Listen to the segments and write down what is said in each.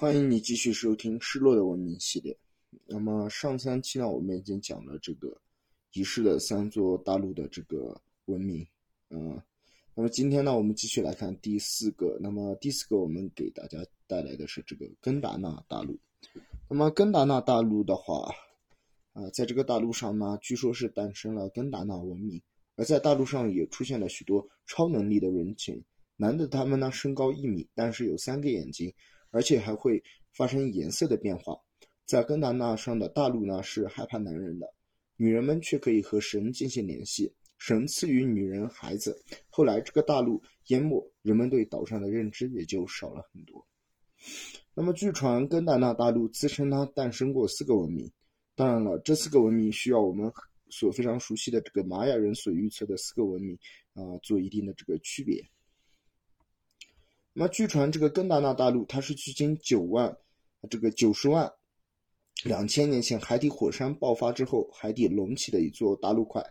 欢迎你继续收听《失落的文明》系列。那么上三期呢，我们已经讲了这个遗失的三座大陆的这个文明，嗯，那么今天呢，我们继续来看第四个。那么第四个，我们给大家带来的是这个根达纳大陆。那么根达纳大陆的话，啊，在这个大陆上呢，据说是诞生了根达纳文明，而在大陆上也出现了许多超能力的人群。男的他们呢，身高一米，但是有三个眼睛，而且还会发生颜色的变化。在根达纳上的大陆呢，是害怕男人的，女人们却可以和神进行联系，神赐予女人孩子。后来这个大陆淹没，人们对岛上的认知也就少了很多。那么据传，根达纳大陆自称它诞生过四个文明。当然了，这四个文明需要我们所非常熟悉的这个玛雅人所预测的四个文明啊做一定的这个区别。那么据传，这个根达纳大陆它是距今九万这个九十万。两千年前，海底火山爆发之后，海底隆起的一座大陆块。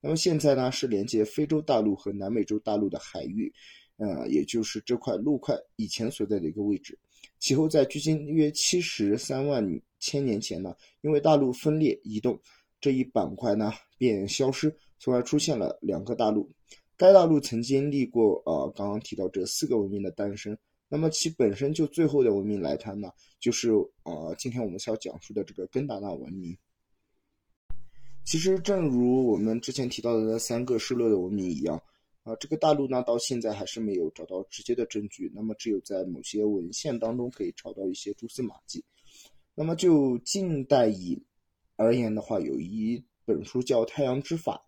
那么现在呢，是连接非洲大陆和南美洲大陆的海域，呃，也就是这块陆块以前所在的一个位置。其后在距今约七十三万千年前呢，因为大陆分裂移动，这一板块呢便消失，从而出现了两个大陆。该大陆曾经历过呃刚刚提到这四个文明的诞生。那么其本身就最后的文明来谈呢，就是呃，今天我们所要讲述的这个根达纳文明。其实正如我们之前提到的那三个失落的文明一样，啊，这个大陆呢到现在还是没有找到直接的证据，那么只有在某些文献当中可以找到一些蛛丝马迹。那么就近代以而言的话，有一本书叫《太阳之法》，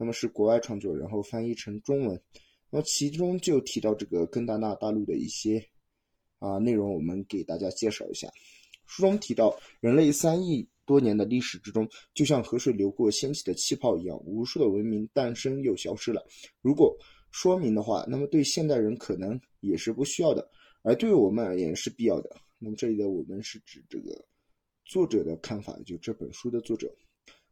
那么是国外创作，然后翻译成中文。那么其中就提到这个根达纳大陆的一些啊内容，我们给大家介绍一下。书中提到，人类三亿多年的历史之中，就像河水流过掀起的气泡一样，无数的文明诞生又消失了。如果说明的话，那么对现代人可能也是不需要的，而对我们而言是必要的。那么这里的我们是指这个作者的看法，就这本书的作者。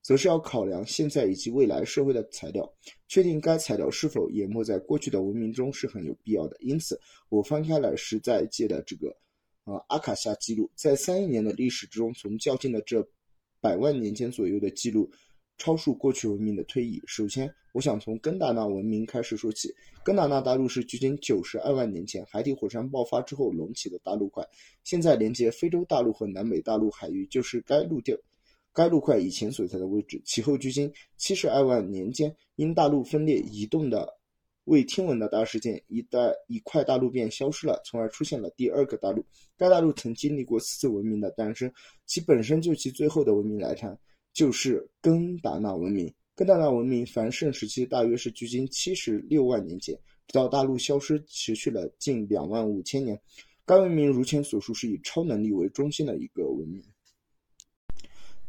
则是要考量现在以及未来社会的材料，确定该材料是否淹没在过去的文明中是很有必要的。因此，我翻开了时在界的这个，呃，阿卡夏记录，在三亿年的历史之中，从较近的这百万年间左右的记录，超述过去文明的推移。首先，我想从根达纳文明开始说起。根达纳大陆是距今九十二万年前海底火山爆发之后隆起的大陆块，现在连接非洲大陆和南美大陆海域，就是该陆地。该陆块以前所在的位置，其后距今七十二万年间，因大陆分裂移动的未听闻的大事件，一带一块大陆便消失了，从而出现了第二个大陆。该大陆曾经历过四次文明的诞生，其本身就其最后的文明来谈，就是根达纳文明。根达纳文明繁盛时期大约是距今七十六万年前，直到大陆消失，持续了近两万五千年。该文明如前所述，是以超能力为中心的一个文明。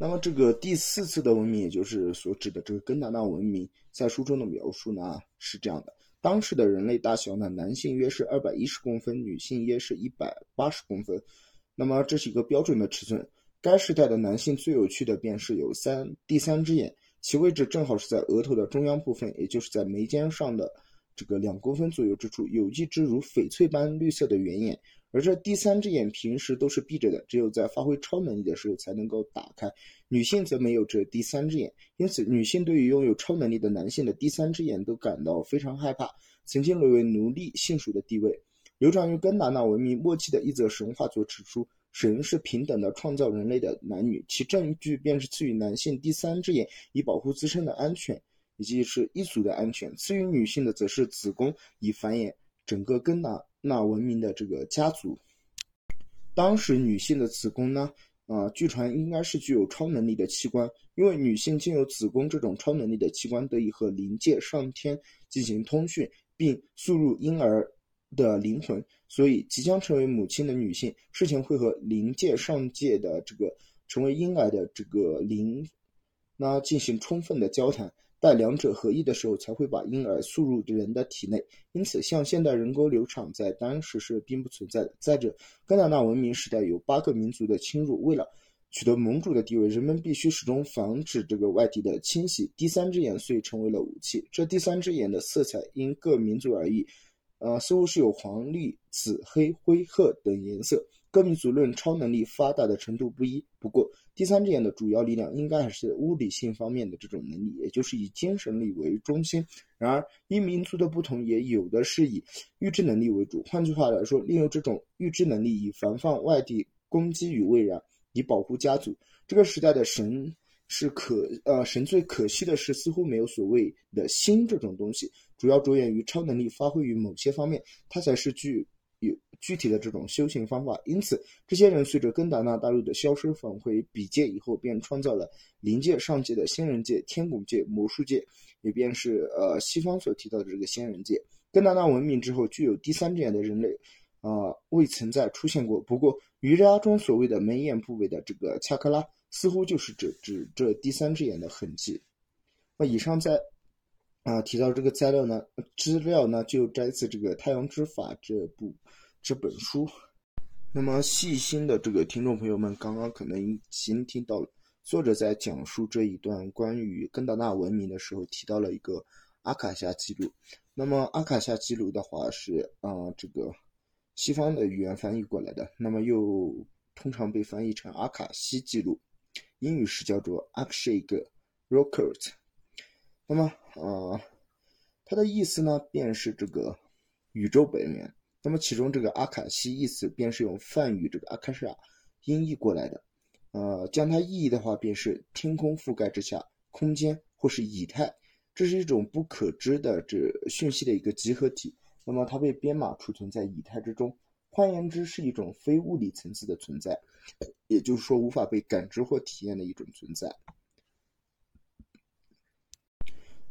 那么这个第四次的文明，也就是所指的这个根达纳文明，在书中的描述呢是这样的：当时的人类大小呢，男性约是二百一十公分，女性约是一百八十公分。那么这是一个标准的尺寸。该时代的男性最有趣的便是有三第三只眼，其位置正好是在额头的中央部分，也就是在眉间上的这个两公分左右之处，有一只如翡翠般绿色的圆眼。而这第三只眼平时都是闭着的，只有在发挥超能力的时候才能够打开。女性则没有这第三只眼，因此女性对于拥有超能力的男性的第三只眼都感到非常害怕，曾经沦为奴隶性属的地位。流传于根达纳文明末期的一则神话所指出，神是平等的创造人类的男女，其证据便是赐予男性第三只眼以保护自身的安全，以及是一族的安全；赐予女性的则是子宫以繁衍整个根达。那文明的这个家族，当时女性的子宫呢，啊，据传应该是具有超能力的器官，因为女性经由子宫这种超能力的器官得以和灵界上天进行通讯，并输入婴儿的灵魂，所以即将成为母亲的女性，事前会和灵界上界的这个成为婴儿的这个灵，那进行充分的交谈。待两者合一的时候，才会把婴儿输入人的体内。因此，像现代人工流产在当时是并不存在的。再者，根达纳文明时代有八个民族的侵入，为了取得盟主的地位，人们必须始终防止这个外敌的侵袭。第三只眼遂成为了武器。这第三只眼的色彩因各民族而异，呃，似乎是有黄、绿、紫、黑、灰、褐等颜色。各民族论超能力发达的程度不一。不过，第三只眼的主要力量应该还是物理性方面的这种能力，也就是以精神力为中心。然而，因民族的不同，也有的是以预知能力为主。换句话来说，利用这种预知能力以防范外地攻击与未然，以保护家族。这个时代的神是可呃神最可惜的是，似乎没有所谓的心这种东西，主要着眼于超能力发挥于某些方面，它才是具有具体的这种修行方法。因此，这些人随着根达纳大陆的消失，返回比界以后，便创造了灵界、上界的仙人界、天古界、魔术界。也便是呃西方所提到的这个仙人界，根达纳文明之后具有第三只眼的人类，啊未曾再出现过。不过瑜伽中所谓的眉眼部位的这个恰克拉，似乎就是指指这第三只眼的痕迹。那以上在啊提到这个资料呢，资料呢就摘自这个《太阳之法》这部这本书。那么细心的这个听众朋友们，刚刚可能已经听到了。作者在讲述这一段关于根达纳文明的时候，提到了一个阿卡夏记录。那么阿卡夏记录的话是啊，这个西方的语言翻译过来的，那么又通常被翻译成阿卡西记录，英语是叫做 Akashic Record。那么啊，它的意思呢，便是这个宇宙本源。那么其中这个阿卡西意思，便是用梵语这个阿卡莎音译过来的。呃，将它意义的话，便是天空覆盖之下，空间或是以太，这是一种不可知的这讯息的一个集合体。那么它被编码储存在以太之中，换言之，是一种非物理层次的存在，也就是说无法被感知或体验的一种存在。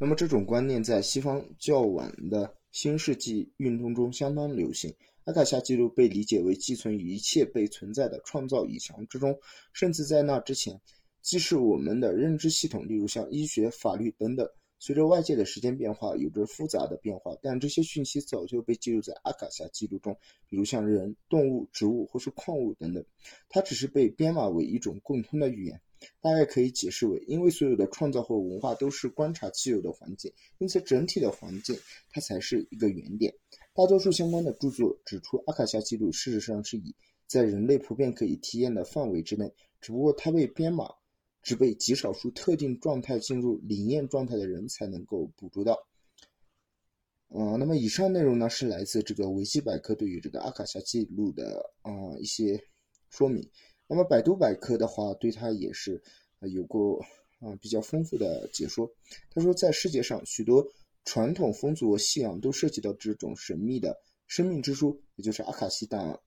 那么这种观念在西方较晚的新世纪运动中相当流行。阿卡夏记录被理解为寄存于一切被存在的创造异象之中，甚至在那之前，既是我们的认知系统，例如像医学、法律等等，随着外界的时间变化，有着复杂的变化。但这些讯息早就被记录在阿卡夏记录中，比如像人、动物、植物或是矿物等等，它只是被编码为一种共通的语言。大概可以解释为，因为所有的创造和文化都是观察既有的环境，因此整体的环境它才是一个原点。大多数相关的著作指出，阿卡夏记录事实上是以在人类普遍可以体验的范围之内，只不过它被编码，只被极少数特定状态进入灵验状态的人才能够捕捉到。嗯，那么以上内容呢是来自这个维基百科对于这个阿卡夏记录的啊一些说明。那么百度百科的话，对它也是有过啊比较丰富的解说。他说，在世界上许多。传统风俗和信仰都涉及到这种神秘的生命之书，也就是阿卡西档案。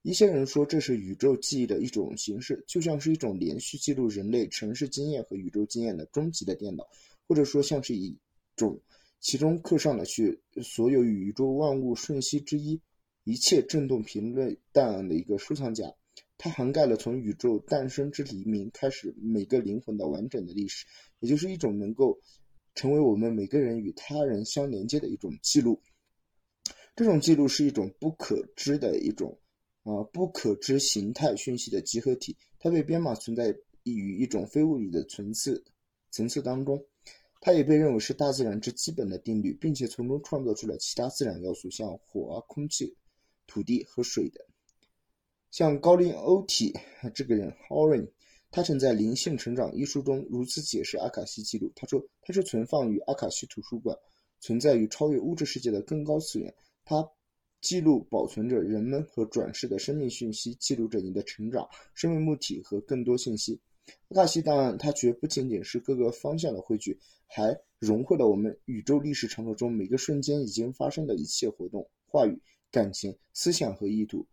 一些人说这是宇宙记忆的一种形式，就像是一种连续记录人类城市经验和宇宙经验的终极的电脑，或者说像是一种其中刻上了去所有宇宙万物瞬息之一、一切振动频率档案的一个收藏夹。它涵盖了从宇宙诞生之黎明开始每个灵魂的完整的历史，也就是一种能够。成为我们每个人与他人相连接的一种记录。这种记录是一种不可知的一种啊不可知形态讯息的集合体，它被编码存在于一种非物理的层次层次当中。它也被认为是大自然之基本的定律，并且从中创造出了其他自然要素，像火啊、空气、土地和水的。像高林欧体这个人 o r i n 他曾在《灵性成长》一书中如此解释阿卡西记录：他说，它是存放于阿卡西图书馆，存在于超越物质世界的更高次元。它记录保存着人们和转世的生命讯息，记录着你的成长、生命母体和更多信息。阿卡西档案，它绝不仅仅是各个方向的汇聚，还融汇了我们宇宙历史长河中每个瞬间已经发生的一切活动、话语、感情、思想和意图。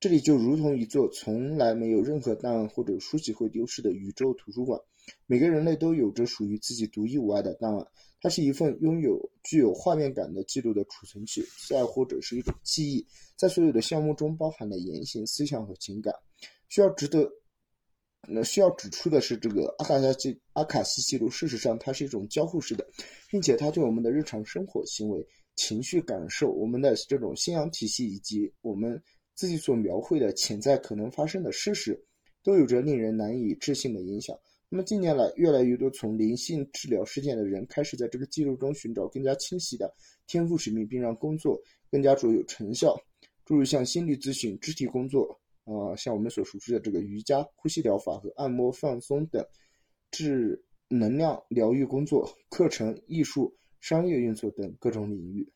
这里就如同一座从来没有任何档案或者书籍会丢失的宇宙图书馆，每个人类都有着属于自己独一无二的档案。它是一份拥有具有画面感的记录的储存器，再或者是一种记忆，在所有的项目中包含了言行、思想和情感。需要值得，那需要指出的是，这个阿卡西记阿卡西记录，事实上它是一种交互式的，并且它对我们的日常生活、行为、情绪感受、我们的这种信仰体系以及我们。自己所描绘的潜在可能发生的事实，都有着令人难以置信的影响。那么近年来，越来越多从灵性治疗事件的人开始在这个记录中寻找更加清晰的天赋使命，并让工作更加卓有成效。诸如像心理咨询、肢体工作、啊，像我们所熟知的这个瑜伽、呼吸疗法和按摩放松等，治能量疗愈工作、课程、艺术、商业运作等各种领域。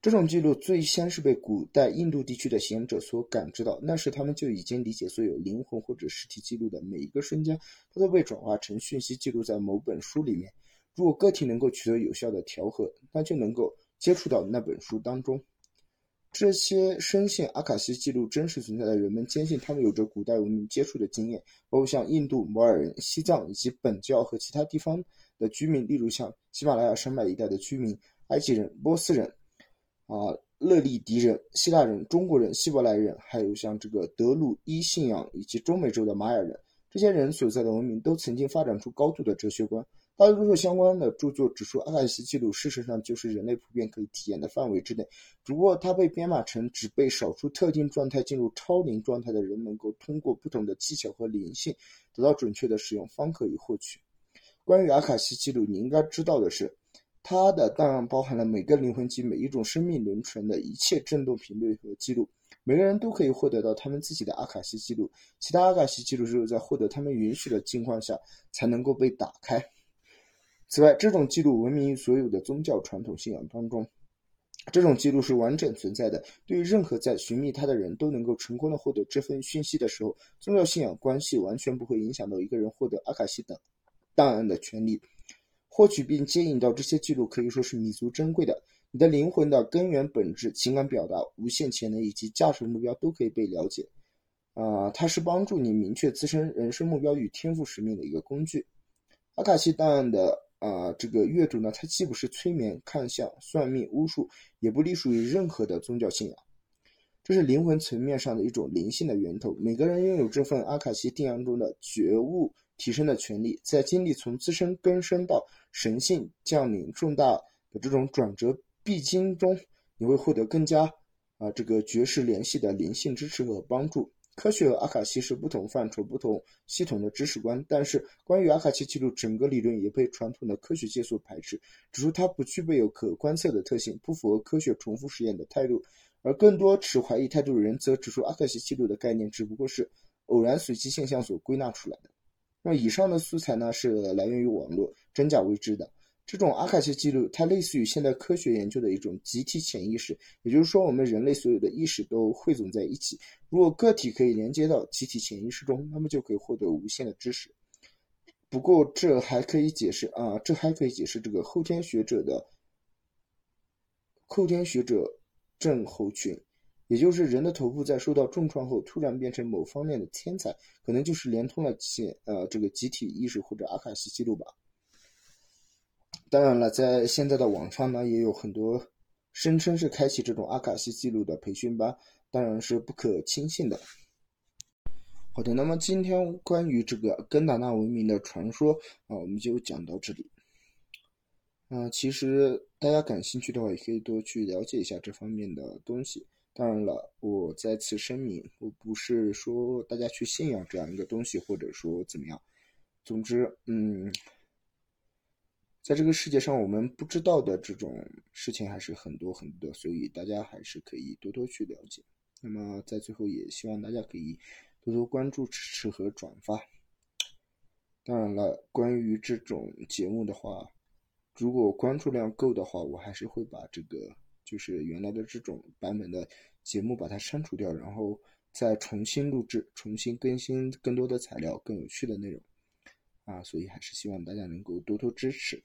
这种记录最先是被古代印度地区的贤者所感知到，那时他们就已经理解，所有灵魂或者实体记录的每一个瞬间，它都被转化成讯息，记录在某本书里面。如果个体能够取得有效的调和，那就能够接触到那本书当中。这些深信阿卡西记录真实存在的人们，坚信他们有着古代文明接触的经验，包括像印度、摩尔人、西藏以及本教和其他地方的居民，例如像喜马拉雅山脉一带的居民、埃及人、波斯人。啊，勒利迪人、希腊人、中国人、希伯来人，还有像这个德鲁伊信仰以及中美洲的玛雅人，这些人所在的文明都曾经发展出高度的哲学观。大多数相关的著作指出，阿卡西记录事实上就是人类普遍可以体验的范围之内，只不过它被编码成只被少数特定状态进入超灵状态的人能够通过不同的技巧和灵性得到准确的使用方可以获取。关于阿卡西记录，你应该知道的是。它的档案包含了每个灵魂及每一种生命轮船的一切振动频率和记录，每个人都可以获得到他们自己的阿卡西记录。其他阿卡西记录只有在获得他们允许的情况下才能够被打开。此外，这种记录闻名于所有的宗教传统信仰当中。这种记录是完整存在的，对于任何在寻觅它的人都能够成功的获得这份讯息的时候，宗教信仰关系完全不会影响到一个人获得阿卡西等档案的权利。获取并接引到这些记录可以说是弥足珍贵的。你的灵魂的根源本质、情感表达、无限潜能以及价值目标都可以被了解。啊，它是帮助你明确自身人生目标与天赋使命的一个工具。阿卡西档案的啊这个阅读呢，它既不是催眠、看相、算命、巫术，也不隶属于任何的宗教信仰。这是灵魂层面上的一种灵性的源头。每个人拥有这份阿卡西定案中的觉悟。提升的权利，在经历从自身根深到神性降临重大的这种转折必经中，你会获得更加啊这个绝世联系的灵性支持和帮助。科学和阿卡西是不同范畴、不同系统的知识观，但是关于阿卡西记录整个理论也被传统的科学界所排斥，指出它不具备有可观测的特性，不符合科学重复实验的态度。而更多持怀疑态度的人则指出，阿卡西记录的概念只不过是偶然随机现象所归纳出来的。那么以上的素材呢，是来源于网络，真假未知的。这种阿卡西记录，它类似于现代科学研究的一种集体潜意识，也就是说，我们人类所有的意识都汇总在一起。如果个体可以连接到集体潜意识中，那么就可以获得无限的知识。不过，这还可以解释啊，这还可以解释这个后天学者的后天学者症候群。也就是人的头部在受到重创后突然变成某方面的天才，可能就是连通了集呃这个集体意识或者阿卡西记录吧。当然了，在现在的网上呢，也有很多声称是开启这种阿卡西记录的培训班，当然是不可轻信的。好的，那么今天关于这个根达纳文明的传说啊，我们就讲到这里。啊，其实大家感兴趣的话，也可以多去了解一下这方面的东西。当然了，我再次声明，我不是说大家去信仰这样一个东西，或者说怎么样。总之，嗯，在这个世界上，我们不知道的这种事情还是很多很多，所以大家还是可以多多去了解。那么，在最后也希望大家可以多多关注、支持和转发。当然了，关于这种节目的话，如果关注量够的话，我还是会把这个。就是原来的这种版本的节目，把它删除掉，然后再重新录制、重新更新更多的材料、更有趣的内容啊！所以还是希望大家能够多多支持。